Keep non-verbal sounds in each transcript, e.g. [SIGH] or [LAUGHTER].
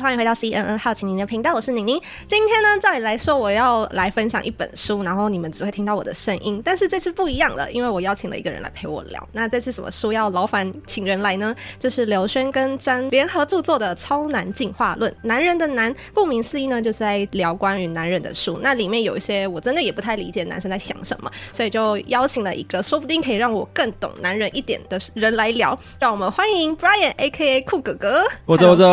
欢迎回到 CNN 好奇您的频道，我是宁宁。今天呢，照理来说我要来分享一本书，然后你们只会听到我的声音。但是这次不一样了，因为我邀请了一个人来陪我聊。那这次什么书要劳烦请人来呢？就是刘轩跟詹联合著作的《超男进化论》。男人的男，顾名思义呢，就是在聊关于男人的书。那里面有一些我真的也不太理解男生在想什么，所以就邀请了一个说不定可以让我更懂男人一点的人来聊。让我们欢迎 Brian，A.K.A. 酷哥哥。我走，我走。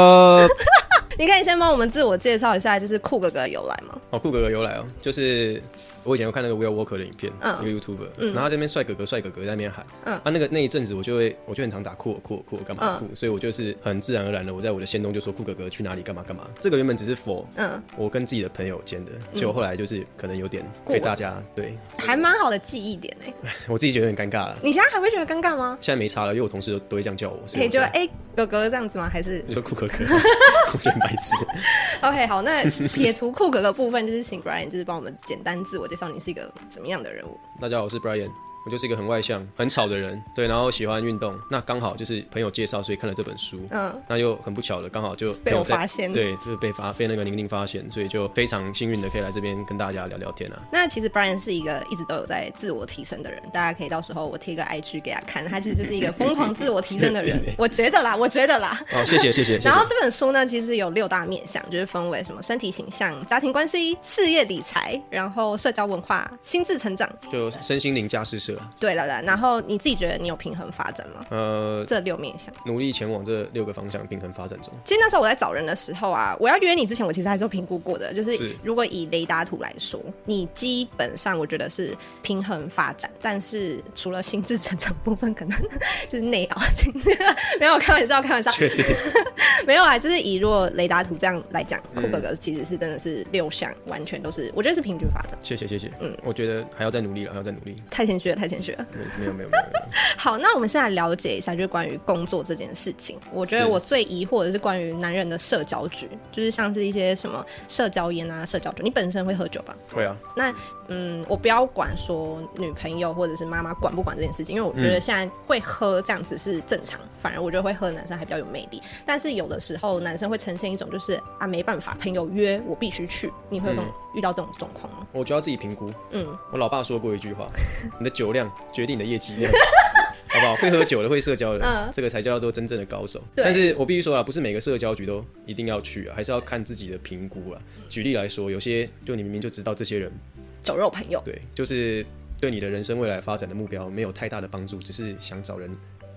[LAUGHS] 你可以先帮我们自我介绍一下，就是酷哥哥的由来吗？哦，酷哥哥由来哦，就是。我以前有看那个 Will Walker 的影片，一个 YouTuber，然后他这边帅哥哥帅哥哥在那边喊，嗯啊，那个那一阵子我就会，我就很常打酷酷酷干嘛酷，所以我就是很自然而然的，我在我的限动就说酷哥哥去哪里干嘛干嘛。这个原本只是 for 嗯，我跟自己的朋友间的，结果后来就是可能有点被大家对，还蛮好的记忆点哎，[LAUGHS] 我自己觉得有点尴尬了。你现在还会觉得尴尬吗？现在没差了，因为我同事都都会这样叫我，可以就哎哥哥这样子吗？还是你说酷哥哥？[LAUGHS] 我觉得很白痴。OK，好，那撇除酷哥哥部分，就是请 Brian 就是帮我们简单自我介绍，你是一个。怎么样的人物？大家好，我是 Brian。我就是一个很外向、很吵的人，对，然后喜欢运动。那刚好就是朋友介绍，所以看了这本书。嗯，那又很不巧的，刚好就被我发现。对，就是被发被那个宁宁发现，所以就非常幸运的可以来这边跟大家聊聊天啊。那其实 Brian 是一个一直都有在自我提升的人，大家可以到时候我贴个 IG 给他看，他其实就是一个疯狂自我提升的人。[LAUGHS] 我觉得啦，我觉得啦。好，谢谢谢谢。然后这本书呢，其实有六大面向，就是分为什么身体形象、家庭关系、事业理财，然后社交文化、心智成长，就身心灵加施设。对了，对。然后你自己觉得你有平衡发展吗？呃，这六面向，努力前往这六个方向平衡发展中。其实那时候我在找人的时候啊，我要约你之前，我其实还是有评估过的。就是如果以雷达图来说，你基本上我觉得是平衡发展，但是除了心智成长部分，可能就是内耗。[LAUGHS] 没有开玩笑，开玩笑。确定 [LAUGHS] 没有啊，就是以如果雷达图这样来讲，酷、嗯、哥哥其实是真的是六项，完全都是我觉得是平均发展。谢谢谢谢，嗯，我觉得还要再努力了，还要再努力。太谦虚了，太谦虚了。没有没有没有。[LAUGHS] 好，那我们现在了解一下，就是关于工作这件事情。我觉得我最疑惑的是关于男人的社交局，就是像是一些什么社交烟啊、社交酒。你本身会喝酒吧？会啊。那嗯，我不要管说女朋友或者是妈妈管不管这件事情，因为我觉得现在会喝这样子是正常。嗯、反而我觉得会喝的男生还比较有魅力。但是有的时候男生会呈现一种就是啊，没办法，朋友约我必须去。你会有这种、嗯、遇到这种状况吗？我就要自己评估。嗯，我老爸说过一句话：[LAUGHS] 你的酒量决定你的业绩量。[LAUGHS] 好不好？会喝酒的，会社交的，嗯，这个才叫做真正的高手。但是我必须说啊，不是每个社交局都一定要去啊，还是要看自己的评估啊。举例来说，有些就你明明就知道这些人酒肉朋友，对，就是对你的人生未来发展的目标没有太大的帮助，只是想找人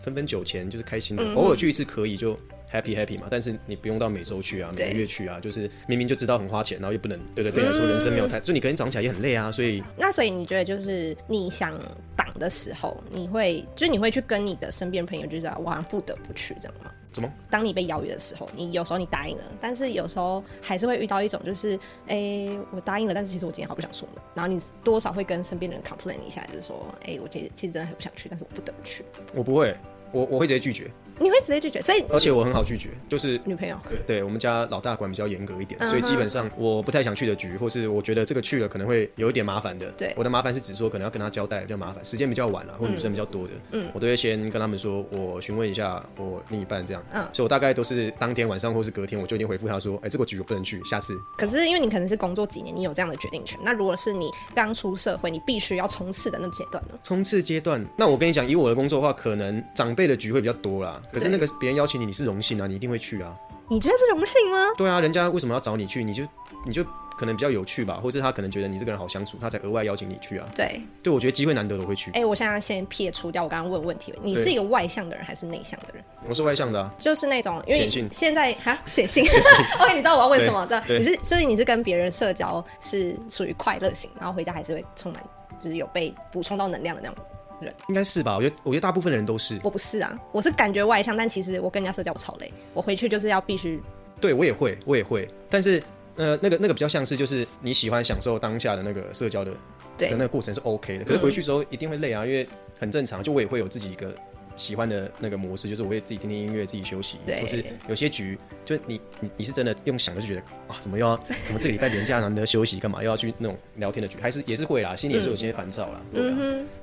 分分酒钱，就是开心的，嗯、偶尔去一次可以就。Happy happy 嘛，但是你不用到每周去啊，每个月去啊，就是明明就知道很花钱，然后又不能，对对对，来说人生没有太，就、嗯、你可能长起来也很累啊，所以那所以你觉得就是你想挡的时候，你会就是你会去跟你的身边朋友就是我好像不得不去这样吗？什么？当你被邀约的时候，你有时候你答应了，但是有时候还是会遇到一种就是，哎、欸，我答应了，但是其实我今天好不想说的，然后你多少会跟身边的人 complain 一下，就是说，哎、欸，我其实其实真的很不想去，但是我不得不去。我不会。我我会直接拒绝，你会直接拒绝，所以而且我很好拒绝，就是女朋友。对，对我们家老大管比较严格一点，所以基本上我不太想去的局，或是我觉得这个去了可能会有一点麻烦的。对，我的麻烦是指说可能要跟他交代比较麻烦，时间比较晚了，或女生比较多的，嗯，我都会先跟他们说，我询问一下我另一半这样。嗯，所以我大概都是当天晚上或是隔天，我就一定回复他说，哎，这个局我不能去，下次。可是因为你可能是工作几年，你有这样的决定权。那如果是你刚出社会，你必须要冲刺的那阶段呢？冲刺阶段，那我跟你讲，以我的工作的话，可能长辈的局会比较多。可是那个别人邀请你，你是荣幸啊，你一定会去啊。你觉得是荣幸吗？对啊，人家为什么要找你去？你就你就可能比较有趣吧，或是他可能觉得你这个人好相处，他才额外邀请你去啊。对，对，我觉得机会难得，我会去。哎、欸，我现在先撇除掉我刚刚问问题，你是一个外向的人还是内向的人？我是外向的啊，就是那种因为现在哈写信。[LAUGHS] [LAUGHS] OK，你知道我要问什么的？你是所以你是跟别人社交是属于快乐型，然后回家还是会充满就是有被补充到能量的那种。人应该是吧？我觉得，我觉得大部分的人都是。我不是啊，我是感觉外向，但其实我跟人家社交我超累。我回去就是要必须。对，我也会，我也会。但是，呃，那个那个比较像是，就是你喜欢享受当下的那个社交的，对的那个过程是 OK 的。可是回去之后一定会累啊，嗯、因为很正常。就我也会有自己一个喜欢的那个模式，就是我会自己听听音乐，自己休息。对。或是有些局，就你你你是真的用想的就觉得啊，怎么又要 [LAUGHS] 怎么这个礼拜连假难得休息，干嘛又要去那种聊天的局？还是也是会啦，心里也是有些烦躁啦。对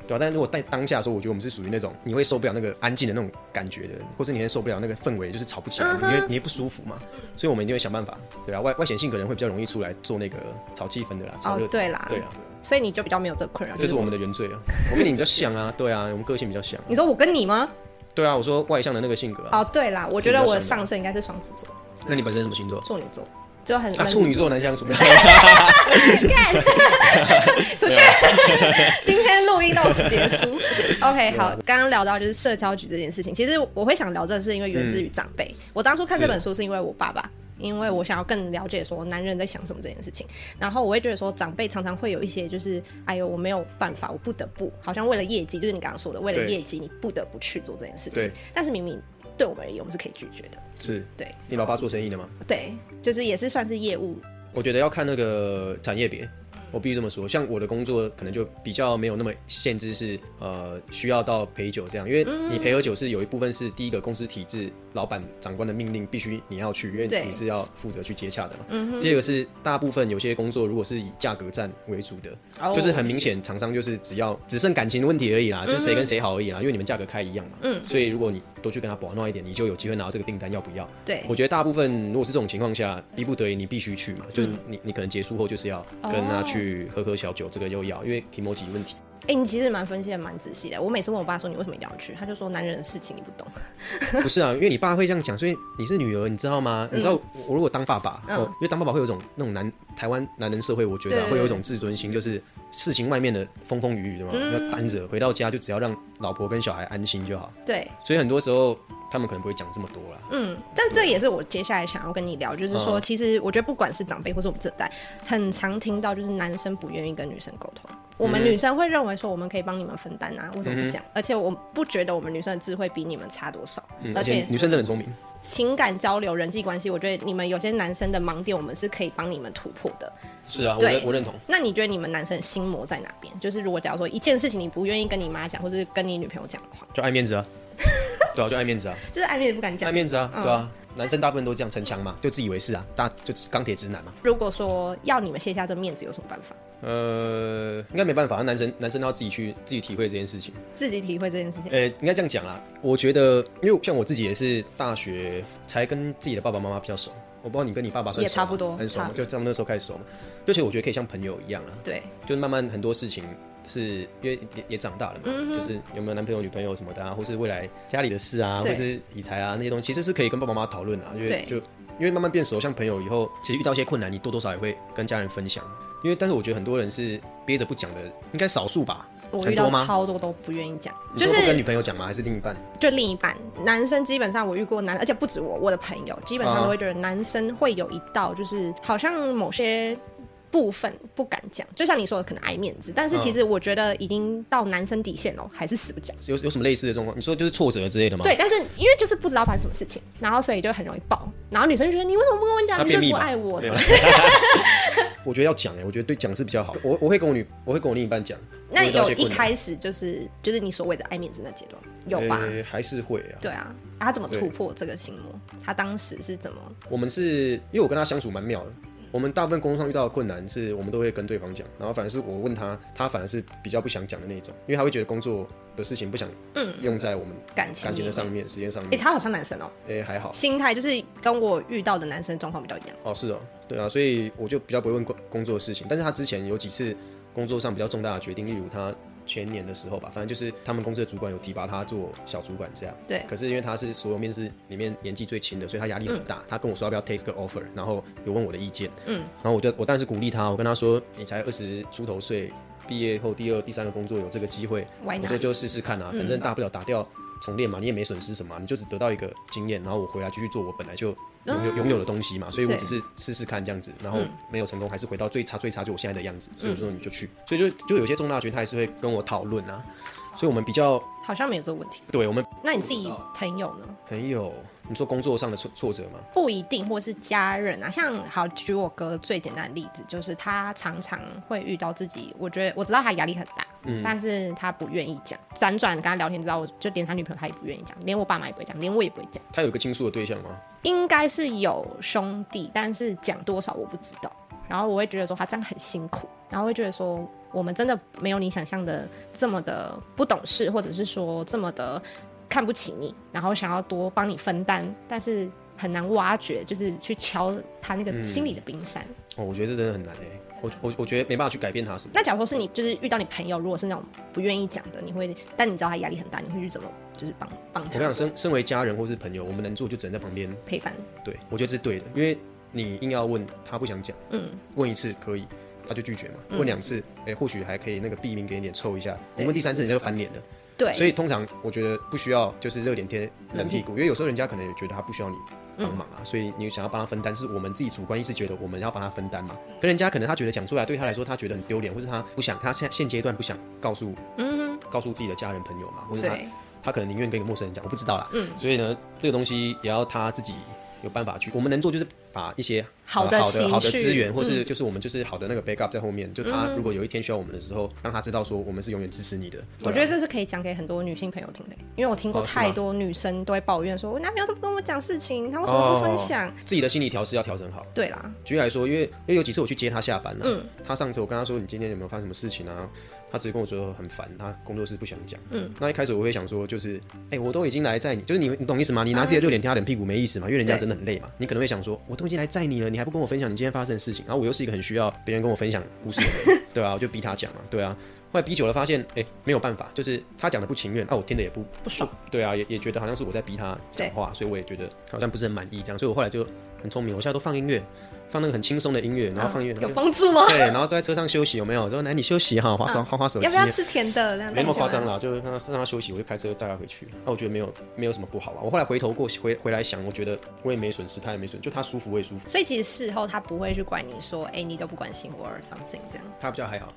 对啊。但是如果在当下的时候，我觉得我们是属于那种你会受不了那个安静的那种感觉的，或是你会受不了那个氛围，就是吵不起来，嗯、因为你也不舒服嘛。所以我们一定会想办法，对啊。外外显性可能会比较容易出来做那个炒气氛的啦。哦，对啦。对啊。所以你就比较没有这个困扰，这是我们的原罪啊！[LAUGHS] 我跟你比较像啊，对啊，我们个性比较像。你说我跟你吗？对啊，我说外向的那个性格啊。哦，对啦，我觉得我的上升应该是双子座。那你本身什么星座？处女座，就很啊，处女座难相处。[LAUGHS] 干，出去。[LAUGHS] 今天录音到此结束。OK，好，刚刚聊到就是社交局这件事情，其实我会想聊这个是因为源自于长辈。我当初看这本书是因为我爸爸。因为我想要更了解说男人在想什么这件事情，然后我会觉得说长辈常常会有一些就是，哎呦我没有办法，我不得不，好像为了业绩，就是你刚刚说的，为了业绩你不得不去做这件事情。但是明明对我们而言，我们是可以拒绝的。是。对。你老爸做生意的吗？对，就是也是算是业务。我觉得要看那个产业别。我必须这么说，像我的工作可能就比较没有那么限制，是呃需要到陪酒这样，因为你陪喝酒是有一部分是第一个公司体制，老板长官的命令必须你要去，因为你是要负责去接洽的嘛。嗯、第二个是大部分有些工作如果是以价格战为主的，哦、就是很明显厂商就是只要只剩感情的问题而已啦，就是谁跟谁好而已啦，因为你们价格开一样嘛。嗯，所以如果你多去跟他保暖一点，你就有机会拿到这个订单，要不要？对，我觉得大部分如果是这种情况下，逼不得已你必须去嘛，就是你你可能结束后就是要跟他去喝喝小酒。这个又要，因为提摩吉问题。哎、欸，你其实蛮分析的，蛮仔细的。我每次问我爸说，你为什么一定要去，他就说男人的事情你不懂。[LAUGHS] 不是啊，因为你爸会这样讲，所以你是女儿，你知道吗？嗯、你知道我如果当爸爸，嗯、因为当爸爸会有一种那种男台湾男人社会，我觉得、啊、会有一种自尊心，就是事情外面的风风雨雨的嘛，嗯、要担着回到家就只要让老婆跟小孩安心就好。对，所以很多时候。他们可能不会讲这么多了。嗯，但这也是我接下来想要跟你聊，就是说，其实我觉得不管是长辈或是我们这代，很常听到就是男生不愿意跟女生沟通。我们女生会认为说我们可以帮你们分担啊，为什么不讲？而且我不觉得我们女生的智慧比你们差多少。而且女生真的很聪明。情感交流、人际关系，我觉得你们有些男生的盲点，我们是可以帮你们突破的。是啊，我，我认同。那你觉得你们男生的心魔在哪边？就是如果假如说一件事情你不愿意跟你妈讲，或是跟你女朋友讲的话，就爱面子啊。对啊，就爱面子啊，[LAUGHS] 就是爱面子不敢讲，爱面子啊，对啊，男生大部分都这样逞强嘛，就自以为是啊，大就钢铁直男嘛。如果说要你们卸下这面子，有什么办法？呃，应该没办法，男生男生都要自己去自己体会这件事情，自己体会这件事情。呃，应该这样讲啦，我觉得，因为像我自己也是大学才跟自己的爸爸妈妈比较熟，我不知道你跟你爸爸？也差不多，很熟，就从那时候开始熟嘛，而且我觉得可以像朋友一样啊，对，就慢慢很多事情。是因为也也长大了嘛，嗯、就是有没有男朋友、女朋友什么的啊，或是未来家里的事啊，对或是理财啊那些东西，其实是可以跟爸爸妈妈讨论啊。因为对就因为慢慢变熟，像朋友以后，其实遇到一些困难，你多多少少也会跟家人分享。因为但是我觉得很多人是憋着不讲的，应该少数吧？我遇到超多都不愿意讲，就是不跟女朋友讲吗？还是另一半？就另一半，男生基本上我遇过男，而且不止我，我的朋友基本上都会觉得男生会有一道，就是好像某些。部分不敢讲，就像你说的，可能爱面子。但是其实我觉得已经到男生底线了，还是死不讲。有有什么类似的状况？你说就是挫折之类的吗？对，但是因为就是不知道发生什么事情，然后所以就很容易爆。然后女生就觉得你为什么不跟我讲？你是不爱我？[LAUGHS] 我觉得要讲哎，我觉得对讲是比较好。我我会跟我女，我会跟我另一半讲。那有一开始就是就是你所谓的爱面子那阶段有吧？还是会啊。对啊，他怎么突破这个心魔？他当时是怎么？我们是因为我跟他相处蛮妙的。我们大部分工作上遇到的困难，是我们都会跟对方讲，然后反而是我问他，他反而是比较不想讲的那种，因为他会觉得工作的事情不想用在我们感情感情的上面、时间上面。哎，他好像男生哦，哎，还好，心态就是跟我遇到的男生状况比较一样。哦，是哦，对啊，所以我就比较不会问工工作的事情，但是他之前有几次工作上比较重大的决定，例如他。前年的时候吧，反正就是他们公司的主管有提拔他做小主管这样。对。可是因为他是所有面试里面年纪最轻的，所以他压力很大。嗯、他跟我说要不要 take 个 offer，然后有问我的意见。嗯。然后我就我当时鼓励他，我跟他说：“你才二十出头岁，毕业后第二、第三个工作有这个机会，我说就试试看啊，反正大不了打掉重练嘛，你也没损失什么，你就只得到一个经验，然后我回来继续做我本来就。”拥有拥有的东西嘛，所以我只是试试看这样子，然后没有成功，还是回到最差最差就我现在的样子，所以我说你就去，所以就就有些重大决定他还是会跟我讨论啊，所以我们比较好像没有这个问题，对我们那你自己朋友呢？朋友，你说工作上的挫挫折吗？不一定，或是家人啊。像好举我哥最简单的例子，就是他常常会遇到自己，我觉得我知道他压力很大，嗯，但是他不愿意讲。辗转跟他聊天知道，我就连他女朋友他也不愿意讲，连我爸妈也不会讲，连我也不会讲。他有个倾诉的对象吗？应该是有兄弟，但是讲多少我不知道。然后我会觉得说他这样很辛苦，然后会觉得说我们真的没有你想象的这么的不懂事，或者是说这么的看不起你，然后想要多帮你分担，但是很难挖掘，就是去敲他那个心里的冰山。嗯、哦，我觉得这真的很难哎，我我我觉得没办法去改变他什么。那假如说是你，就是遇到你朋友，如果是那种不愿意讲的，你会，但你知道他压力很大，你会去怎么，就是帮帮他？我想身身为家人或是朋友，我们能做就只能在旁边陪伴。对，我觉得这是对的，因为。你硬要问他不想讲，嗯，问一次可以，他就拒绝嘛。嗯、问两次，哎、欸，或许还可以那个避免给你点凑一下。你问第三次，人家就翻脸了。对，所以通常我觉得不需要就是热脸贴冷屁股，因为有时候人家可能也觉得他不需要你帮忙啊，嗯、所以你想要帮他分担，是我们自己主观意识觉得我们要帮他分担嘛。可人家可能他觉得讲出来对他来说他觉得很丢脸，或是他不想，他现现阶段不想告诉，嗯，告诉自己的家人朋友嘛，或者他他可能宁愿跟一个陌生人讲，我不知道啦。嗯，所以呢，这个东西也要他自己有办法去，我们能做就是。把一些好的、呃、好的、好的资源，或是就是我们就是好的那个 backup 在后面，嗯、就他如果有一天需要我们的时候，让他知道说我们是永远支持你的。我觉得这是可以讲给很多女性朋友听的，因为我听过太多女生都会抱怨说，我男朋友都不跟我讲事情，他为什么不分享？哦、自己的心理调试要调整好。对啦，举例来说，因为因为有几次我去接他下班了，嗯，他上次我跟他说，你今天有没有发生什么事情啊？他直接跟我说很烦，他工作室不想讲。嗯，那一开始我会想说，就是哎、欸，我都已经来在你，就是你你懂意思吗？你拿自己的热脸贴他冷屁股没意思嘛？因为人家真的很累嘛。你可能会想说，我都已经来载你了，你还还不跟我分享你今天发生的事情，然后我又是一个很需要别人跟我分享故事的人，[LAUGHS] 对啊，我就逼他讲嘛，对啊。后来逼久了，发现哎、欸、没有办法，就是他讲的不情愿，啊我听的也不不爽，对啊，也也觉得好像是我在逼他讲话，所以我也觉得好像不是很满意这样，所以我后来就很聪明，我现在都放音乐。放那个很轻松的音乐，然后放音乐、啊、有帮助吗？对，然后坐在车上休息有没有？说来你休息哈，滑刷滑滑手机。要不要吃甜的？没那么夸张啦，就让他让他休息，我就开车载他回去。那我觉得没有没有什么不好吧。我后来回头过回回来想，我觉得我也没损失，他也没损，就他舒服我也舒服。所以其实事后他不会去怪你说，哎、欸，你都不关心我，or something 这样。他比较还好。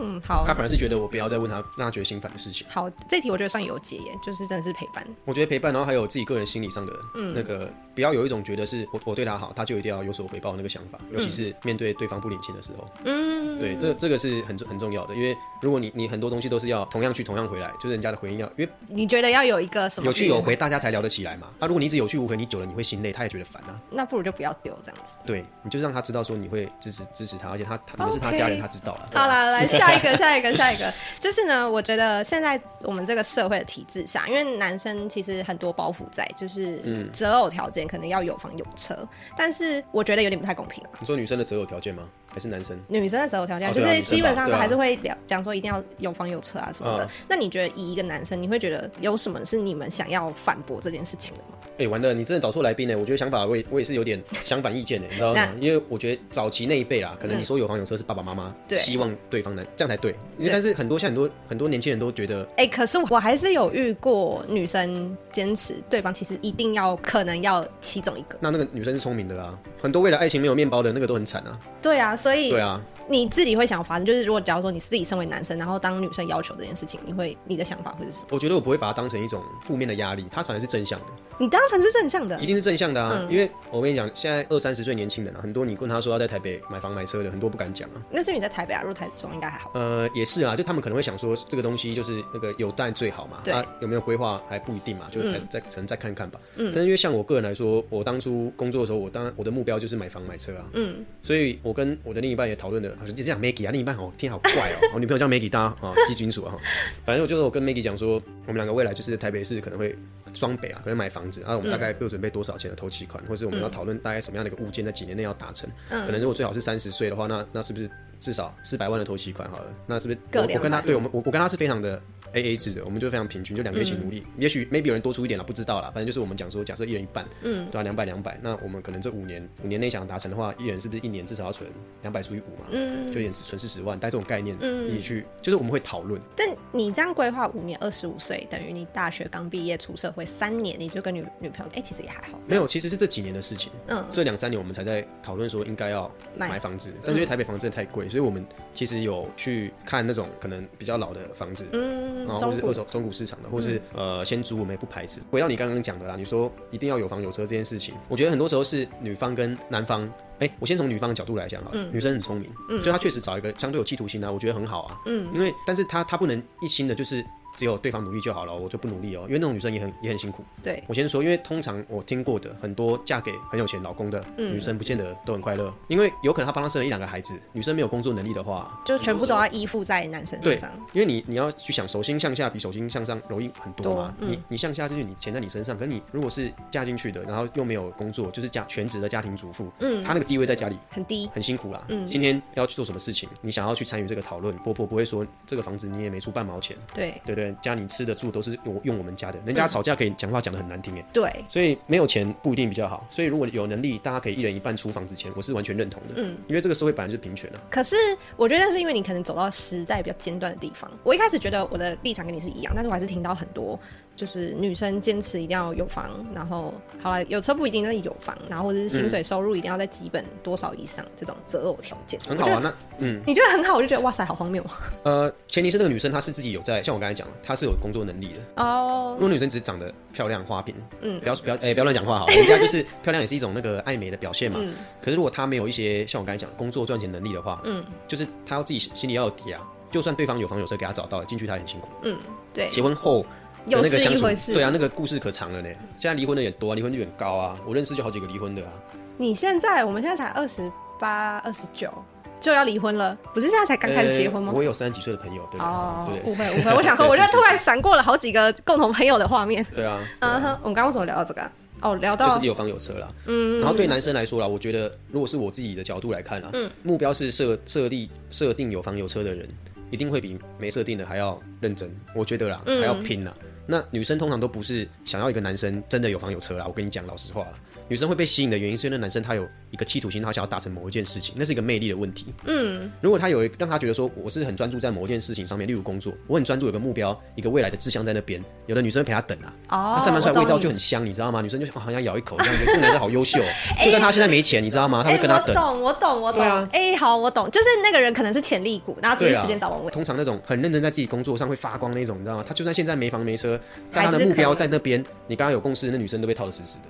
嗯，好。他反而是觉得我不要再问他，让他觉得心烦的事情。好，这题我觉得算有解耶，就是真的是陪伴。我觉得陪伴，然后还有自己个人心理上的那个，嗯、不要有一种觉得是我我对他好，他就一定要有所回报那个想法，尤其是。面对对方不领情的时候，嗯，对，这这个是很很重要的，因为如果你你很多东西都是要同样去同样回来，就是人家的回应要，因为你觉得要有一个什么有去有回，大家才聊得起来嘛。那、啊、如果你一直有去无回，你久了你会心累，他也觉得烦啊。那不如就不要丢这样子。对，你就让他知道说你会支持支持他，而且他他是他家人他知道了。好了，来下一个，[LAUGHS] 下一个，下一个，就是呢，我觉得现在我们这个社会的体制下，因为男生其实很多包袱在，就是择偶条件可能要有房有车，但是我觉得有点不太公平啊。你说女生的择偶条件吗？还是男生，女生的择偶条件就是基本上都还是会聊讲说一定要有房有车啊什么的。那你觉得以一个男生，你会觉得有什么是你们想要反驳这件事情的吗？哎，完了，你真的找错来宾呢。我觉得想法我也我也是有点相反意见的，你知道吗？因为我觉得早期那一辈啦，可能你说有房有车是爸爸妈妈希望对方能这样才对。但是很多像很多很多年轻人都觉得，哎，可是我还是有遇过女生坚持对方其实一定要可能要其中一个。那那个女生是聪明的啦，很多为了爱情没有面包的那个都很惨啊。对啊，所以对啊。你自己会想发生，就是如果假如说你自己身为男生，然后当女生要求这件事情，你会你的想法会是什么？我觉得我不会把它当成一种负面的压力，它反而是正向的。你当成是正向的，一定是正向的啊！嗯、因为我跟你讲，现在二三十岁年轻人啊，很多你问他说要在台北买房买车的，很多不敢讲啊。那是你在台北啊，如果台中应该还好。呃，也是啊，就他们可能会想说，这个东西就是那个有蛋最好嘛，他、啊、有没有规划还不一定嘛，就再再可能再看看吧。嗯。但是因为像我个人来说，我当初工作的时候，我当我的目标就是买房买车啊。嗯。所以我跟我的另一半也讨论的，好像就这样，Maggie 啊。另一半哦，天好怪哦，我 [LAUGHS] 女朋友叫 Maggie，大家啊记清楚啊。反正我就是我跟 Maggie 讲说，我们两个未来就是台北市可能会双北啊，可能买房子，然后我们大概各准备多少钱的头期款，或是我们要讨论大概什么样的一个物件，在几年内要达成。可能如果最好是三十岁的话，那那是不是至少四百万的头期款好了？那是不是我我跟他对我们我我跟他是非常的。A A 制的，我们就非常平均，就两个一起努力。嗯、也许 maybe 有人多出一点了，不知道啦。反正就是我们讲说，假设一人一半，嗯，对吧、啊？两百两百，那我们可能这五年五年内想达成的话，一人是不是一年至少要存两百除以五嘛？嗯，就也存四十万，带这种概念一起去，嗯、就是我们会讨论。但你这样规划五年，二十五岁，等于你大学刚毕业出社会三年，你就跟女女朋友，哎、欸，其实也还好。没有，其实是这几年的事情。嗯，这两三年我们才在讨论说应该要买房子，但是因为台北房子真的太贵，贵，所以我们其实有去看那种可能比较老的房子，嗯，然后或是二手中古市场的，或是、嗯、呃先租，我们也不排斥。回到你刚刚讲的啦，你说一定要有房有车这件事情，我觉得很多时候是女方跟男方，哎、欸，我先从女方的角度来讲啊，嗯、女生很聪明，嗯，就她确实找一个相对有企图心啊，我觉得很好啊，嗯，因为但是她她不能一心的就是。只有对方努力就好了，我就不努力哦、喔。因为那种女生也很也很辛苦。对，我先说，因为通常我听过的很多嫁给很有钱老公的女生，不见得都很快乐。嗯、因为有可能她帮他生了一两个孩子，女生没有工作能力的话，就全部都要依附在男生身上。对，因为你你要去想，手心向下比手心向上容易很多嘛。嗯、你你向下就是你钱在你身上，可是你如果是嫁进去的，然后又没有工作，就是家全职的家庭主妇，嗯，她那个地位在家里很低，很辛苦啦。嗯，今天要去做什么事情，你想要去参与这个讨论，婆婆不会说这个房子你也没出半毛钱。对对对，家里吃的住。都是用用我们家的，人家吵架可以讲话讲的很难听哎，对，所以没有钱不一定比较好，所以如果有能力，大家可以一人一半出房子钱，我是完全认同的，嗯，因为这个社会本来就是平权啊。可是我觉得那是因为你可能走到时代比较尖端的地方，我一开始觉得我的立场跟你是一样，但是我还是听到很多。就是女生坚持一定要有房，然后好了，有车不一定，但是有房，然后或者是薪水收入一定要在基本多少以上这种择偶条件，很好啊。那嗯，你觉得很好，我就觉得哇塞，好荒谬。呃，前提是那个女生她是自己有在，像我刚才讲，她是有工作能力的哦。如果女生只是长得漂亮花瓶，嗯，不要不要哎，不要乱讲话好，人家就是 [LAUGHS] 漂亮也是一种那个爱美的表现嘛。可是如果她没有一些像我刚才讲工作赚钱能力的话，嗯，就是她要自己心里要有底啊。就算对方有房有车给她找到了，进去她也很辛苦。嗯，对，结婚后。有那个相处，对啊，那个故事可长了呢。现在离婚的也多啊，离婚率很高啊。我认识就好几个离婚的啊。你现在，我们现在才二十八、二十九就要离婚了，不是现在才刚开始结婚吗？我有三十几岁的朋友，对哦，对，误会误会。我想说，[LAUGHS] 我就突然闪过了好几个共同朋友的画面。对啊，嗯哼，我们刚刚为什么聊到这个？哦，聊到就是有房有车啦。嗯，然后对男生来说啦，我觉得如果是我自己的角度来看啦，嗯，目标是设设立设定有房有车的人，一定会比没设定的还要认真。我觉得啦，还要拼啦。那女生通常都不是想要一个男生真的有房有车啦，我跟你讲老实话啦。女生会被吸引的原因是因为那男生他有一个企图心，他想要达成某一件事情，那是一个魅力的问题。嗯，如果他有一让他觉得说我是很专注在某一件事情上面，例如工作，我很专注有个目标，一个未来的志向在那边，有的女生陪他等啊，哦，他散发出来味道就很香，你知道吗？女生就好像咬一口这样，觉得这个男生好优秀，就算他现在没钱，你知道吗？他会跟他等。我懂，我懂，我懂。对啊，哎，好，我懂，就是那个人可能是潜力股，然后第一时间找王伟。通常那种很认真在自己工作上会发光那种，你知道吗？他就算现在没房没车，但他的目标在那边，你刚刚有共识，那女生都被套的死死的。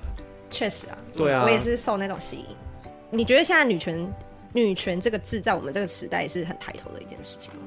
确实啊，对啊，我也是受那种吸引。你觉得现在女权，女权这个字在我们这个时代是很抬头的一件事情吗？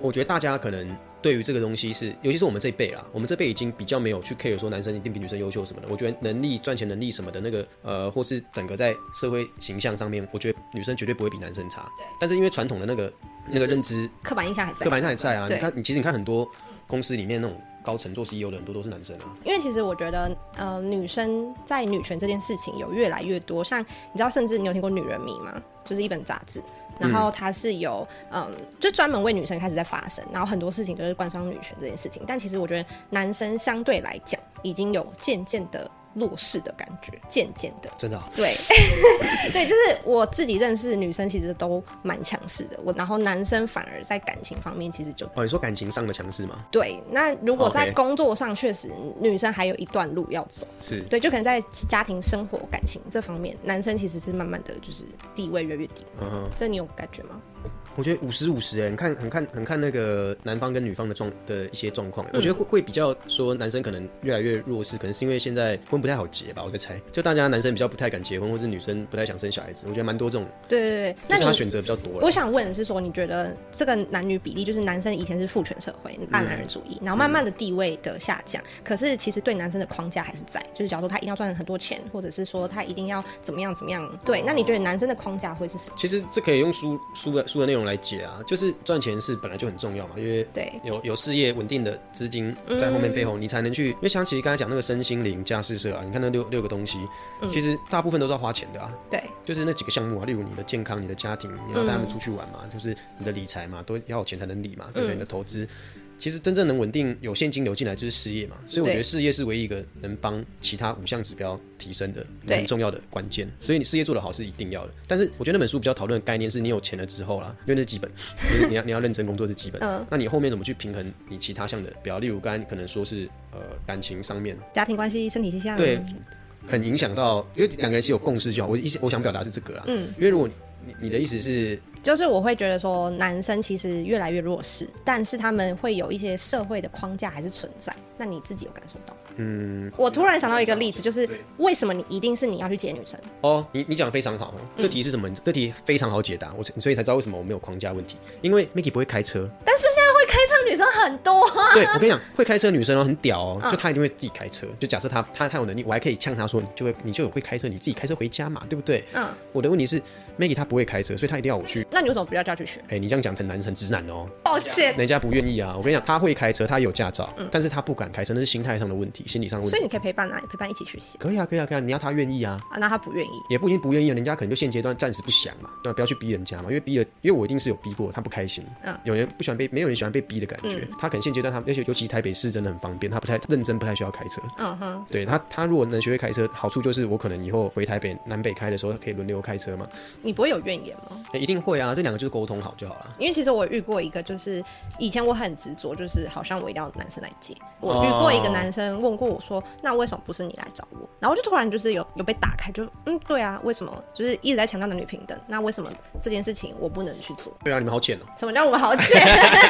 我觉得大家可能对于这个东西是，尤其是我们这一辈啦，我们这辈已经比较没有去 care 说男生一定比女生优秀什么的。我觉得能力、赚钱能力什么的那个，呃，或是整个在社会形象上面，我觉得女生绝对不会比男生差。对。但是因为传统的那个那个认知，刻板印象还在，刻板印象还在啊。对你看，你其实你看很多公司里面那种。高层做 CEO 的很多都是男生啊，因为其实我觉得，呃，女生在女权这件事情有越来越多。像你知道，甚至你有听过《女人迷》吗？就是一本杂志，然后它是有，嗯，嗯，就专门为女生开始在发声，然后很多事情都是关于女权这件事情。但其实我觉得，男生相对来讲，已经有渐渐的。弱势的感觉，渐渐的，真的、哦，对，[LAUGHS] 对，就是我自己认识女生，其实都蛮强势的。我然后男生反而在感情方面，其实就哦，你说感情上的强势吗？对，那如果在工作上，确实女生还有一段路要走。是对，就可能在家庭生活、感情这方面，男生其实是慢慢的就是地位越来越低。嗯哼，这你有感觉吗？我觉得五十五十哎，你看很看很看那个男方跟女方的状的一些状况，我觉得会会比较说男生可能越来越弱势，可能是因为现在婚不太好结吧，我在猜。就大家男生比较不太敢结婚，或是女生不太想生小孩子，我觉得蛮多这种。对对对，那他选择比较多。我想问的是说，你觉得这个男女比例，就是男生以前是父权社会，大男人主义，然后慢慢的地位的下降，嗯、可是其实对男生的框架还是在，就是假如说他一定要赚很多钱，或者是说他一定要怎么样怎么样，对，那你觉得男生的框架会是什么？其实这可以用书书的书的内容来解啊，就是。赚钱是本来就很重要嘛，因为对有有事业稳定的资金在后面背后，你才能去。因为像其实刚才讲那个身心灵家事社啊，你看那六六个东西，其实大部分都是要花钱的啊。对，就是那几个项目啊，例如你的健康、你的家庭，你要带他们出去玩嘛，就是你的理财嘛，都要有钱才能理嘛，对不对？你的投资。其实真正能稳定有现金流进来就是事业嘛，所以我觉得事业是唯一一个能帮其他五项指标提升的很重要的关键。所以你事业做得好是一定要的。但是我觉得那本书比较讨论的概念是你有钱了之后啦，因为那是基本，[LAUGHS] 就是你要你要认真工作是基本。嗯。那你后面怎么去平衡你其他项的表？例如刚才可能说是呃感情上面，家庭关系、身体形象，对，很影响到，因为两个人是有共识就好。我意思我想表达是这个啦。嗯。因为如果你你的意思是。就是我会觉得说，男生其实越来越弱势，但是他们会有一些社会的框架还是存在。那你自己有感受到？嗯，我突然想到一个例子，就是为什么你一定是你要去接女生？哦，你你讲的非常好，这题是什么？嗯、这题非常好解答，我所以才知道为什么我没有框架问题，因为 Maggie 不会开车，但是女生很多啊。对，我跟你讲，会开车的女生哦很屌哦，就她一定会自己开车。就假设她她她有能力，我还可以呛她说，你就会你就有会开车，你自己开车回家嘛，对不对？嗯。我的问题是 Maggie 她不会开车，所以她一定要我去。那你为什么不要叫去学？哎、欸，你这样讲很男很直男哦。抱歉，人家不愿意啊。我跟你讲，她会开车，她有驾照，嗯、但是她不敢开车，那是心态上的问题，心理上的问题。所以你可以陪伴啊，陪伴一起学习。可以啊，可以啊，可以啊。你要她愿意啊。啊，那她不愿意，也不一定不愿意啊。人家可能就现阶段暂时不想嘛，对吧？不要去逼人家嘛，因为逼了，因为我一定是有逼过，她不开心。嗯。有人不喜欢被，没有人喜欢被逼的感嗯、可能现阶段他，而且尤其台北市真的很方便，他不太认真，不太需要开车。嗯哼。对他，他如果能学会开车，好处就是我可能以后回台北南北开的时候可以轮流开车嘛。你不会有怨言吗？欸、一定会啊，这两个就是沟通好就好了。因为其实我遇过一个，就是以前我很执着，就是好像我一定要男生来接。我遇过一个男生问过我说：“哦、那为什么不是你来找我？”然后就突然就是有有被打开，就嗯，对啊，为什么？就是一直在强调男女平等，那为什么这件事情我不能去做？对啊，你们好浅哦、喔！什么叫我们好浅？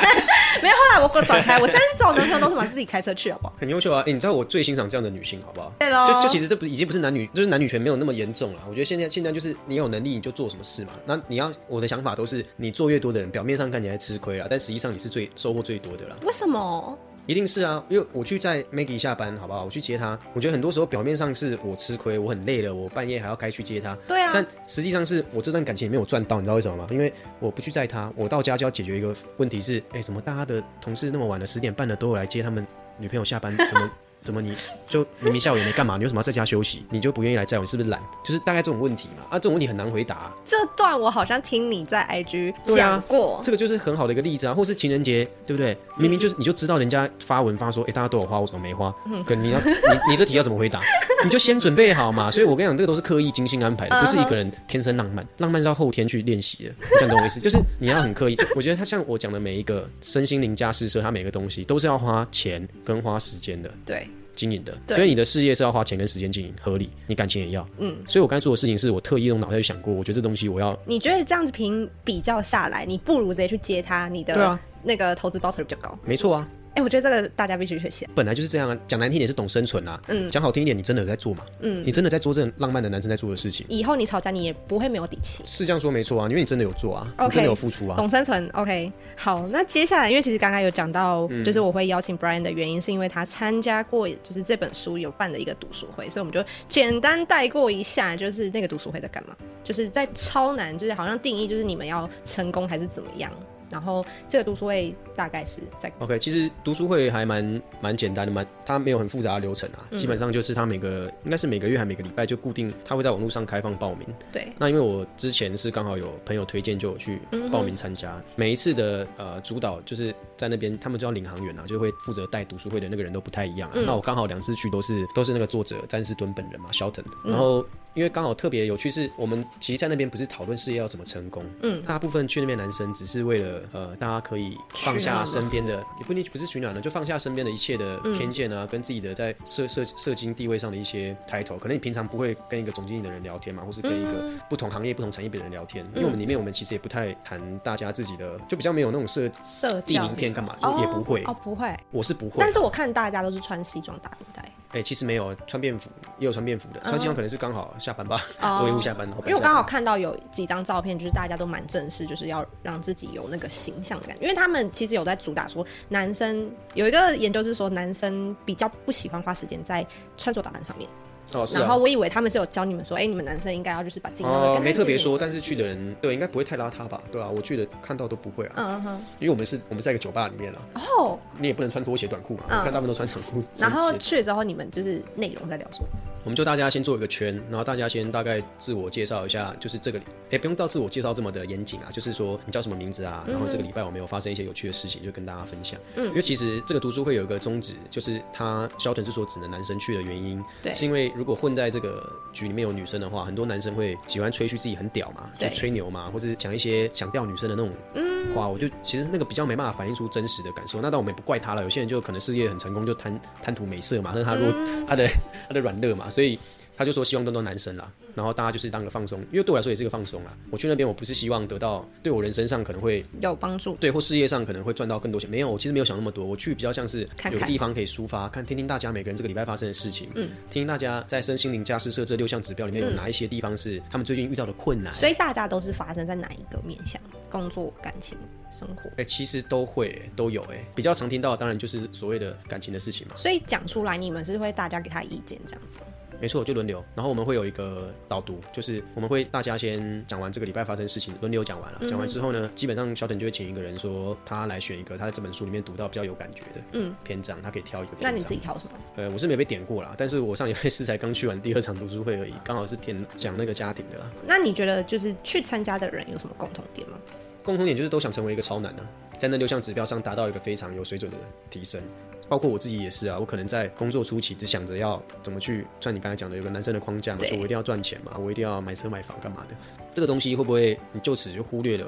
[LAUGHS] 没有，后来我不转开，我现在去找男朋友都是把自己开车去，好不好？很优秀啊！哎、欸，你知道我最欣赏这样的女性，好不好？对喽。就就其实这不已经不是男女，就是男女权没有那么严重了。我觉得现在现在就是你有能力你就做什么事嘛。那你要我的想法都是，你做越多的人，表面上看起来吃亏了，但实际上你是最收获最多的啦。为什么？一定是啊，因为我去载 Maggie 下班，好不好？我去接她。我觉得很多时候表面上是我吃亏，我很累了，我半夜还要该去接她。对啊。但实际上是我这段感情也没有赚到，你知道为什么吗？因为我不去载她，我到家就要解决一个问题是，哎、欸，怎么大家的同事那么晚了，十点半了都有来接他们女朋友下班？怎么？怎么你就明明下午也没干嘛？你为什么要在家休息？你就不愿意来载我？你是不是懒？就是大概这种问题嘛。啊，这种问题很难回答、啊。这段我好像听你在 IG 讲过、啊，这个就是很好的一个例子啊。或是情人节，对不对？明明就是你就知道人家发文发说，哎、欸，大家都有花，我怎么没花？嗯、可你要你你这题要怎么回答？[LAUGHS] 你就先准备好嘛。所以我跟你讲，这个都是刻意精心安排的，不是一个人天生浪漫。浪漫是要后天去练习的。你这样懂我意思？[LAUGHS] 就是你要很刻意。我觉得他像我讲的每一个身心灵加施设，他每个东西都是要花钱跟花时间的。对。经营的，所以你的事业是要花钱跟时间经营，合理。你感情也要，嗯。所以我刚才做的事情是我特意用脑袋去想过，我觉得这东西我要。你觉得这样子评比较下来，你不如直接去接他，你的那个投资报酬率比较高。没错啊。哎、欸，我觉得这个大家必须学习。本来就是这样啊，讲难听点是懂生存啊，嗯，讲好听一点，你真的有在做嘛，嗯，你真的在做这种浪漫的男生在做的事情。以后你吵架，你也不会没有底气。是这样说没错啊，因为你真的有做啊你真的有付出啊，懂生存。OK，好，那接下来，因为其实刚刚有讲到，就是我会邀请 Brian 的原因，是因为他参加过，就是这本书有办的一个读书会，所以我们就简单带过一下，就是那个读书会在干嘛，就是在超难，就是好像定义就是你们要成功还是怎么样。然后这个读书会大概是在 OK，其实读书会还蛮蛮简单的，蛮它没有很复杂的流程啊，嗯、基本上就是它每个应该是每个月还每个礼拜就固定，它会在网络上开放报名。对，那因为我之前是刚好有朋友推荐，就有去报名参加。嗯、每一次的呃主导就是在那边，他们叫领航员啊，就会负责带读书会的那个人都不太一样啊。嗯、那我刚好两次去都是都是那个作者詹士敦本人嘛，Shelton，然后。嗯因为刚好特别有趣，是我们其实，在那边不是讨论事业要怎么成功，嗯，大部分去那边男生只是为了呃，大家可以放下身边的，也不一定不是取暖的，就放下身边的一切的偏见啊，嗯、跟自己的在社社社经地位上的一些 title，可能你平常不会跟一个总经理的人聊天嘛，或是跟一个不同行业、不同产业的人聊天，因为我们里面我们其实也不太谈大家自己的，就比较没有那种社社地名片干嘛，就也不会哦，不会，我是不会，但是我看大家都是穿西装打领带。哎、欸，其实没有穿便服，也有穿便服的。穿西装可能是刚好下班吧，做业务下班。因为我刚好看到有几张照片，就是大家都蛮正式，就是要让自己有那个形象感。因为他们其实有在主打说，男生有一个研究是说，男生比较不喜欢花时间在穿着打扮上面。哦，是啊。然后我以为他们是有教你们说，哎、欸，你们男生应该要就是把自己弄得、哦、没特别说，但是去的人对应该不会太邋遢吧？对啊，我去的看到都不会啊。嗯哼。因为我们是我们在一个酒吧里面了。哦。你也不能穿拖鞋短裤嘛？嗯。看他们都穿长裤。然后去了之后，你们就是内容在聊什么？我们就大家先做一个圈，然后大家先大概自我介绍一下，就是这个，哎、欸，不用到自我介绍这么的严谨啊，就是说你叫什么名字啊？然后这个礼拜我没有发生一些有趣的事情，就跟大家分享。嗯。因为其实这个读书会有一个宗旨，就是他萧腾是说只能男生去的原因，对，是因为如果混在这个。局里面有女生的话，很多男生会喜欢吹嘘自己很屌嘛，就吹牛嘛，或者讲一些想钓女生的那种话。嗯、我就其实那个比较没办法反映出真实的感受。那当我们也不怪他了，有些人就可能事业很成功，就贪贪图美色嘛，那是他如果他的他的软肋嘛，所以。他就说希望更多男生啦，然后大家就是当个放松，因为对我来说也是一个放松啦。我去那边我不是希望得到对我人生上可能会有帮助，对或事业上可能会赚到更多钱，没有，我其实没有想那么多。我去比较像是有个地方可以抒发，看，听听大家每个人这个礼拜发生的事情，嗯，听听大家在身心灵家施设这六项指标里面有哪一些地方是他们最近遇到的困难。所以大家都是发生在哪一个面向？工作、感情、生活？哎、欸，其实都会、欸、都有哎、欸，比较常听到的当然就是所谓的感情的事情嘛。所以讲出来，你们是会大家给他意见这样子吗？没错，就轮流，然后我们会有一个导读，就是我们会大家先讲完这个礼拜发生的事情，轮流讲完了。讲、嗯、完之后呢，基本上小等就会请一个人说，他来选一个他在这本书里面读到比较有感觉的嗯篇章，他可以挑一个。那你自己挑什么？呃，我是没被点过啦，但是我上礼拜四才刚去完第二场读书会而已，刚好是填讲那个家庭的。那你觉得就是去参加的人有什么共同点吗？共同点就是都想成为一个超男呢、啊，在那六项指标上达到一个非常有水准的提升。包括我自己也是啊，我可能在工作初期只想着要怎么去，像你刚才讲的，有个男生的框架嘛，说我一定要赚钱嘛，我一定要买车买房干嘛的，这个东西会不会你就此就忽略了？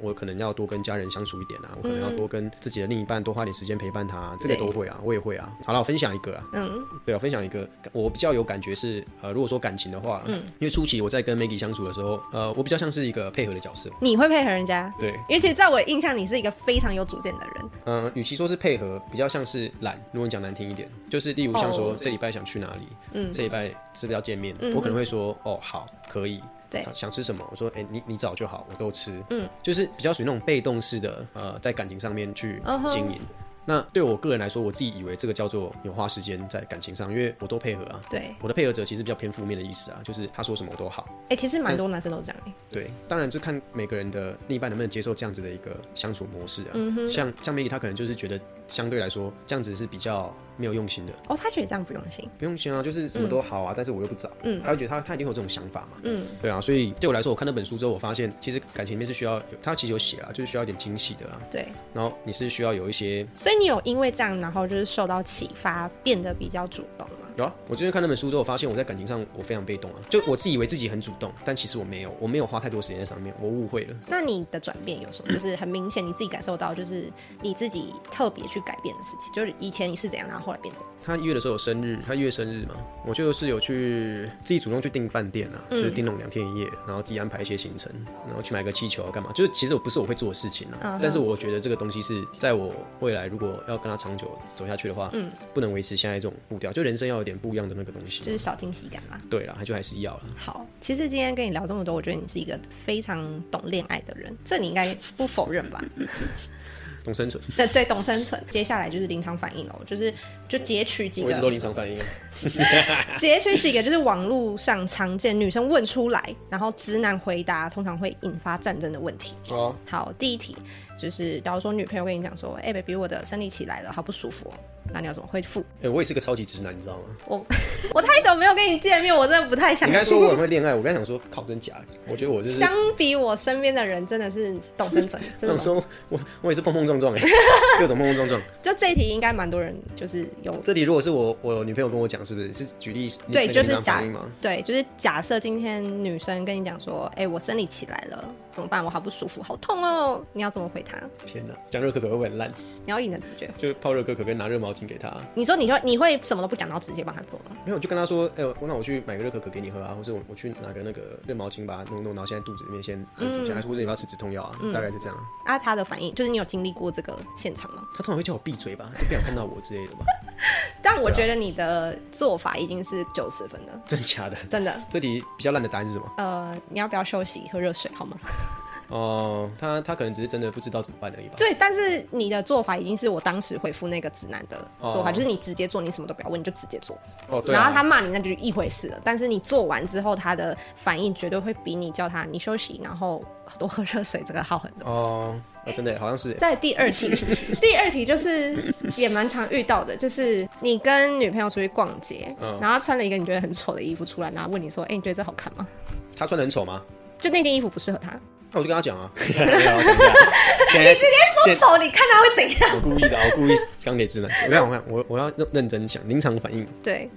我可能要多跟家人相处一点啊，我可能要多跟自己的另一半多花点时间陪伴他，啊，这个都会啊，我也会啊。好了，我分享一个啊，嗯，对，啊分享一个，我比较有感觉是，呃，如果说感情的话，嗯，因为初期我在跟 Maggie 相处的时候，呃，我比较像是一个配合的角色。你会配合人家？对，而且在我印象，你是一个非常有主见的人。嗯，与其说是配合，比较像是懒。如果你讲难听一点，就是例如像说这礼拜想去哪里，嗯，这礼拜是不是要见面？我可能会说，哦，好，可以。对，想吃什么？我说，哎、欸，你你找就好，我都吃。嗯，就是比较属于那种被动式的，呃，在感情上面去经营。Uh huh. 那对我个人来说，我自己以为这个叫做有花时间在感情上，因为我都配合啊。对，我的配合者其实比较偏负面的意思啊，就是他说什么我都好。哎、欸，其实蛮多男生都这样。对，当然就看每个人的另一半能不能接受这样子的一个相处模式啊。嗯哼，像像 Maggie 他可能就是觉得。相对来说，这样子是比较没有用心的。哦，他觉得这样不用心，不用心啊，就是什么都好啊，嗯、但是我又不找，嗯，他会觉得他他一定有这种想法嘛，嗯，对啊，所以对我来说，我看那本书之后，我发现其实感情里面是需要，他其实有写啊，就是需要一点惊喜的啊，对，然后你是需要有一些，所以你有因为这样，然后就是受到启发，变得比较主动。有啊，我最近看那本书之后，我发现我在感情上我非常被动啊，就我自以为自己很主动，但其实我没有，我没有花太多时间在上面，我误会了。那你的转变有什么？就是很明显你自己感受到，就是你自己特别去改变的事情，就是以前你是怎样，然后后来变怎样？他一月的时候有生日，他一月生日嘛，我就是有去自己主动去订饭店啊，就是订那种两天一夜，然后自己安排一些行程，然后去买个气球干嘛，就是其实我不是我会做的事情啊，uh huh. 但是我觉得这个东西是在我未来如果要跟他长久走下去的话，嗯，不能维持现在这种步调，就人生要有点不一样的那个东西，就是小惊喜感嘛。对了，他就还是要了。好，其实今天跟你聊这么多，我觉得你是一个非常懂恋爱的人，这你应该不否认吧？[LAUGHS] 懂生存，[LAUGHS] 对对，懂生存。接下来就是临场反应哦，就是就截取几个，我一直都临场反应。[LAUGHS] 截取几个就是网络上常见女生问出来，然后直男回答，通常会引发战争的问题。哦，好，第一题就是，假如说女朋友跟你讲说，哎、欸、，baby，我的生理期来了，好不舒服哦。那你要怎么恢复？哎、欸，我也是个超级直男，你知道吗？我我太久没有跟你见面，我真的不太想。你刚说我很会恋爱，我刚想说靠真假？我觉得我就是相比我身边的人，真的是懂生存。[LAUGHS] 真的说我我也是碰碰撞撞哎，各种碰碰撞撞。[LAUGHS] 就这一题应该蛮多人就是有。这题如果是我我女朋友跟我讲，是不是是举例？对，就是假对，就是假设今天女生跟你讲说，哎、欸，我生理起来了，怎么办？我好不舒服，好痛哦，你要怎么回他？天哪，讲热可可会不会很烂？你要以你的直觉，就泡热可可跟拿热毛巾给他。你说。你说你会什么都不讲，然后直接帮他做吗？没有，就跟他说，哎、欸，那我去买个热可可给你喝啊，或者我我去拿个那个热毛巾把它弄弄，然后现在肚子里面先按住下来，或者你要吃止痛药啊，嗯、大概就这样。啊，他的反应就是你有经历过这个现场吗？他通常会叫我闭嘴吧，就不想看到我之类的吧。[LAUGHS] 但我觉得你的做法一定是九十分的，真假的？真的。这题比较烂的答案是什么？呃，你要不要休息，喝热水好吗？哦，他他可能只是真的不知道怎么办而已吧。对，但是你的做法已经是我当时回复那个指南的做法，哦、就是你直接做，你什么都不要问，你就直接做。哦，对、啊。然后他骂你，那就是一回事了。但是你做完之后，他的反应绝对会比你叫他你休息，然后多喝热水这个好很多。哦，哦真的好像是。在第二题，第二题就是也蛮常遇到的，就是你跟女朋友出去逛街，嗯、然后他穿了一个你觉得很丑的衣服出来，然后问你说：“哎、欸，你觉得这好看吗？”他穿的很丑吗？就那件衣服不适合他。那我就跟他讲啊，[LAUGHS] 你直接说丑，你看他会怎样？我故意的，我故意刚给直男。我看，我看，我我要认认真想临场反应。对，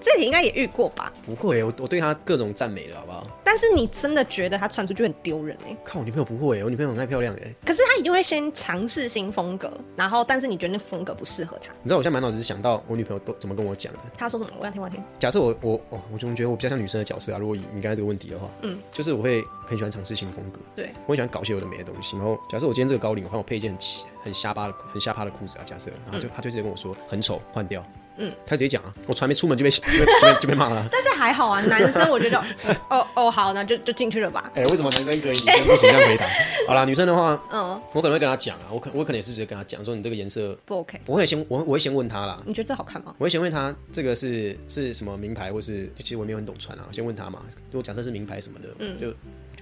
这题应该也遇过吧？不会，我我对他各种赞美了，好不好？但是你真的觉得他穿出去很丢人哎？看我女朋友不会，我女朋友很爱漂亮哎。可是他一定会先尝试新风格，然后但是你觉得那风格不适合他？你知道我现在满脑子是想到我女朋友都怎么跟我讲的？她说什么？我要听，我要听。假设我我哦，我就觉得我比较像女生的角色啊。如果你刚才这个问题的话，嗯，就是我会很喜欢尝试新风格，对，我很喜欢搞些有的没的东西。然后假设我今天这个高领，我看我配一件很很瞎巴的很瞎趴的裤子啊，假设，然后就、嗯、他就直接跟我说很丑，换掉。嗯，他直接讲啊，我从来没出门就被 [LAUGHS] 就被就被骂了。但是还好啊，男生我觉得，哦哦好，那就就进去了吧。哎、欸，为什么男生可以，女生不行？这样回答。好啦，女生的话，嗯，我可能会跟他讲啊，我可我可能也是直接跟他讲说，你这个颜色不 OK。我会先我我会先问他啦，你觉得这好看吗？我会先问他这个是是什么名牌，或是其实我也没有很懂穿啊，我先问他嘛。如果假设是名牌什么的，嗯，就。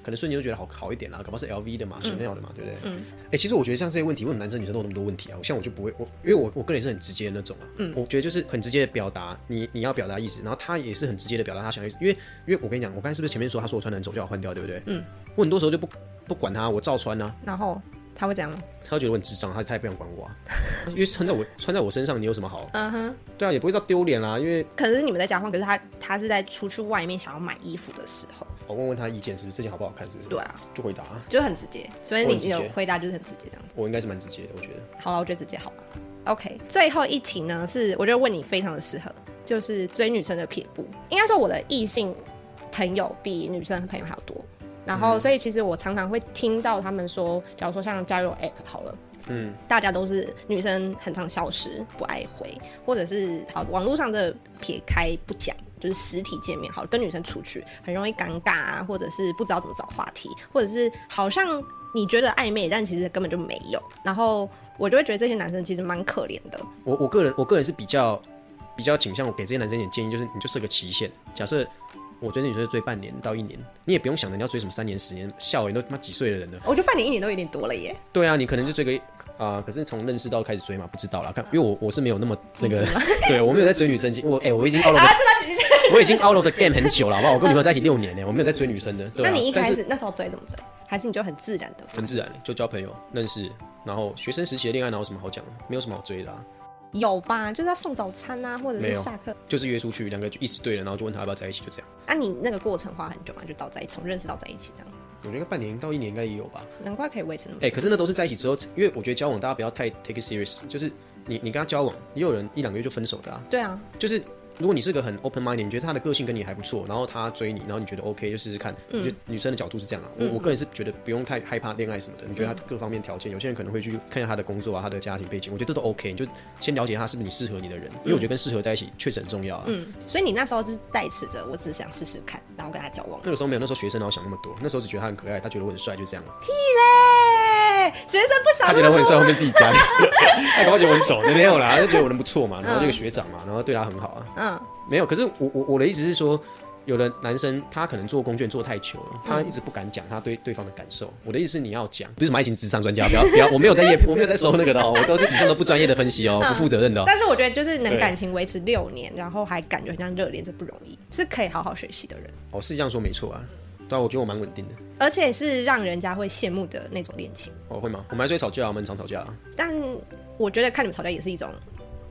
可能瞬间就觉得好好一点啦，搞不好是 LV 的嘛，Chanel 的嘛，对不对？嗯。哎、欸，其实我觉得像这些问题，为什么男生女生都有那么多问题啊。像我就不会，我因为我我个人是很直接的那种啊。嗯。我觉得就是很直接的表达你你要表达意思，然后他也是很直接的表达他想要意思。因为因为我跟你讲，我刚才是不是前面说他说我穿的很丑就要换掉，对不对？嗯。我很多时候就不不管他，我照穿啊。然后他会怎样吗？他会觉得我很智障，他他也不想管我啊。[LAUGHS] 因为穿在我穿在我身上，你有什么好？嗯哼。对啊，也不会到丢脸啦。因为可能是你们在交换，可是他他是在出去外面想要买衣服的时候。我问问他意见是不是这件好不好看，是不是？对啊，就回答，就很直接。所以你有回答就是很直接这样。我应该是蛮直接的，我觉得。好了，我觉得直接好了。OK，最后一题呢是我觉得问你非常的适合，就是追女生的撇步。应该说我的异性朋友比女生朋友还要多，然后所以其实我常常会听到他们说，假如说像交友 App 好了，嗯，大家都是女生很常消失不爱回，或者是好网络上的撇开不讲。就是实体见面好，跟女生出去很容易尴尬啊，或者是不知道怎么找话题，或者是好像你觉得暧昧，但其实根本就没有。然后我就会觉得这些男生其实蛮可怜的。我我个人我个人是比较比较倾向我给这些男生一点建议，就是你就设个期限。假设我追这女生追半年到一年，你也不用想着你要追什么三年十年，笑人都他妈几岁的人了。我觉得半年一年都有点多了耶。对啊，你可能就追个。啊、呃，可是从认识到开始追嘛，不知道啦。看，因为我我是没有那么那个，[LAUGHS] 对我没有在追女生，我哎、欸，我已经 [LAUGHS] out of the, [LAUGHS] 我已经 out of the game 很久了，好不好？我跟女朋友在一起六年呢，我没有在追女生的。那你一开始那时候追怎么追？还是你就很自然的？很自然，就交朋友认识，然后学生时期的恋爱哪有什么好讲的？没有什么好追的啊。有吧，就是要送早餐啊，或者是下课，就是约出去，两个就意思对了，然后就问他要不要在一起，就这样。啊，你那个过程花很久嘛，就到在一起，从认识到在一起这样。我觉得半年到一年应该也有吧，难怪可以维持那么。哎、欸，可是那都是在一起之后，因为我觉得交往大家不要太 take it serious，就是你你跟他交往，也有人一两个月就分手的啊。对啊，就是。如果你是个很 open minded，你觉得他的个性跟你还不错，然后他追你，然后你觉得 OK 就试试看。嗯，就女生的角度是这样啊。我我个人是觉得不用太害怕恋爱什么的。你觉得他各方面条件，有些人可能会去看一下他的工作啊，他的家庭背景，我觉得这都 OK。你就先了解他是不是你适合你的人，因为我觉得跟适合在一起确实很重要啊。嗯，所以你那时候就是代持着，我只是想试试看，然后跟他交往。那个时候没有，那时候学生然后想那么多，那时候只觉得他很可爱，他觉得我很帅，就这样。屁嘞，学生不少。他觉得我很帅，后面自己加。[LAUGHS] 他刚刚觉得我很熟，没有啦，他就觉得我人不错嘛，然后这个学长嘛，然后对他很好啊。嗯。没有，可是我我我的意思是说，有的男生他可能做公卷做太久了，他一直不敢讲他对对方的感受。我的意思是你要讲，不是什么爱情智商专家，不要不要，我没有在业，我 [LAUGHS] 没有在收那个的哦，我都是以上都不专业的分析哦，不负责任的哦。但是我觉得就是能感情维持六年，然后还感觉很像热恋，这不容易，是可以好好学习的人。哦，是这样说没错啊，对啊，我觉得我蛮稳定的，而且是让人家会羡慕的那种恋情。哦，会吗？我们还是会吵架，我们常吵架啊。但我觉得看你们吵架也是一种。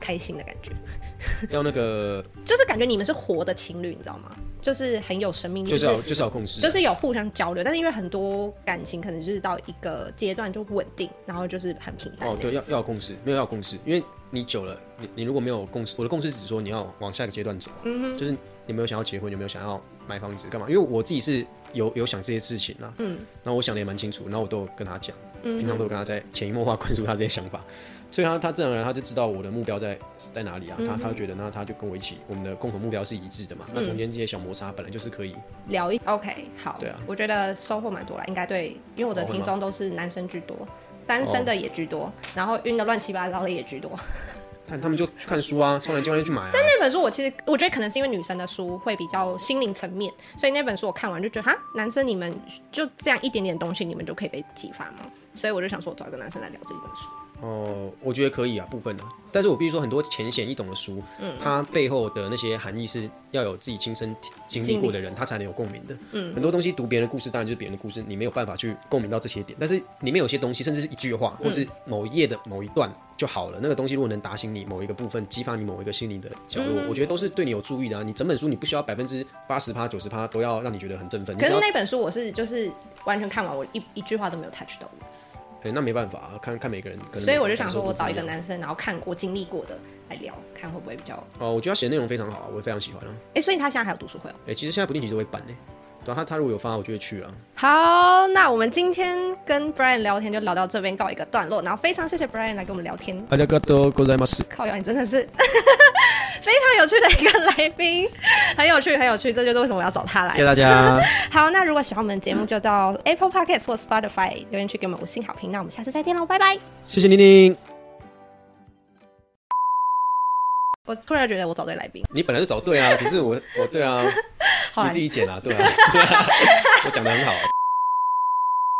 开心的感觉，[LAUGHS] 要那个，[LAUGHS] 就是感觉你们是活的情侣，你知道吗？就是很有生命力，就是要就是要共识，就是有互相交流。但是因为很多感情可能就是到一个阶段就稳定，然后就是很平淡。哦，对，要要有共识，没有要有共识，因为你久了，你你如果没有共识，我的共识只是说你要往下一个阶段走，嗯哼，就是你没有想要结婚，有没有想要买房子干嘛？因为我自己是有有想这些事情啊，嗯，那我想的也蛮清楚，然后我都有跟他讲，嗯，平常都有跟他在潜移默化灌输他这些想法。所以他他自然而然，他就知道我的目标在在哪里啊。嗯、他他觉得，那他就跟我一起，我们的共同目标是一致的嘛。嗯、那中间这些小摩擦本来就是可以聊一 OK 好。对啊，我觉得收获蛮多了，应该对，因为我的听众都是男生居多，哦、单身的也居多，哦、然后晕的乱七八糟的也居多。看他们就去看书啊，超人教练去买啊。但那本书我其实我觉得可能是因为女生的书会比较心灵层面，所以那本书我看完就觉得哈，男生你们就这样一点点东西，你们就可以被激发吗？所以我就想说，我找一个男生来聊这一本书。哦，我觉得可以啊，部分的。但是我必须说，很多浅显易懂的书，嗯，它背后的那些含义是要有自己亲身经历过的人，他才能有共鸣的。嗯，很多东西读别人的故事，当然就是别人的故事，你没有办法去共鸣到这些点。但是里面有些东西，甚至是一句话，或是某一页的某一段就好了。那个东西如果能打醒你某一个部分，激发你某一个心灵的角落，我觉得都是对你有助益的啊。你整本书，你不需要百分之八十趴、九十趴都要让你觉得很振奋。可是那本书，我是就是完全看完，我一一句话都没有 touch 到。哎、欸，那没办法，看看每个人。所以我就想说，我找一个男生，然后看过、经历过的来聊，看会不会比较。哦，我觉得他写的内容非常好，我非常喜欢啊。哎、欸，所以他现在还有读书会哦。哎、欸，其实现在不定期都会办呢。对啊，他他如果有发，我就会去啊。好，那我们今天跟 Brian 聊天就聊到这边告一个段落，然后非常谢谢 Brian 来跟我们聊天。大家都ございます。靠腰，你真的是。 [LAUGHS] [LAUGHS] [LAUGHS] 非常有趣的一个来宾，很有趣，很有趣，这就是为什么我要找他来。谢谢大家。[LAUGHS] 好，那如果喜欢我们的节目，就到 Apple Podcast 或 Spotify 留言区给我们五星好评。那我们下次再见喽，拜拜。谢谢宁宁。我突然觉得我找对来宾。你本来就找对啊，只是我，我对啊，[LAUGHS] 你自己剪啊，对啊，对啊 [LAUGHS] 我讲的很好。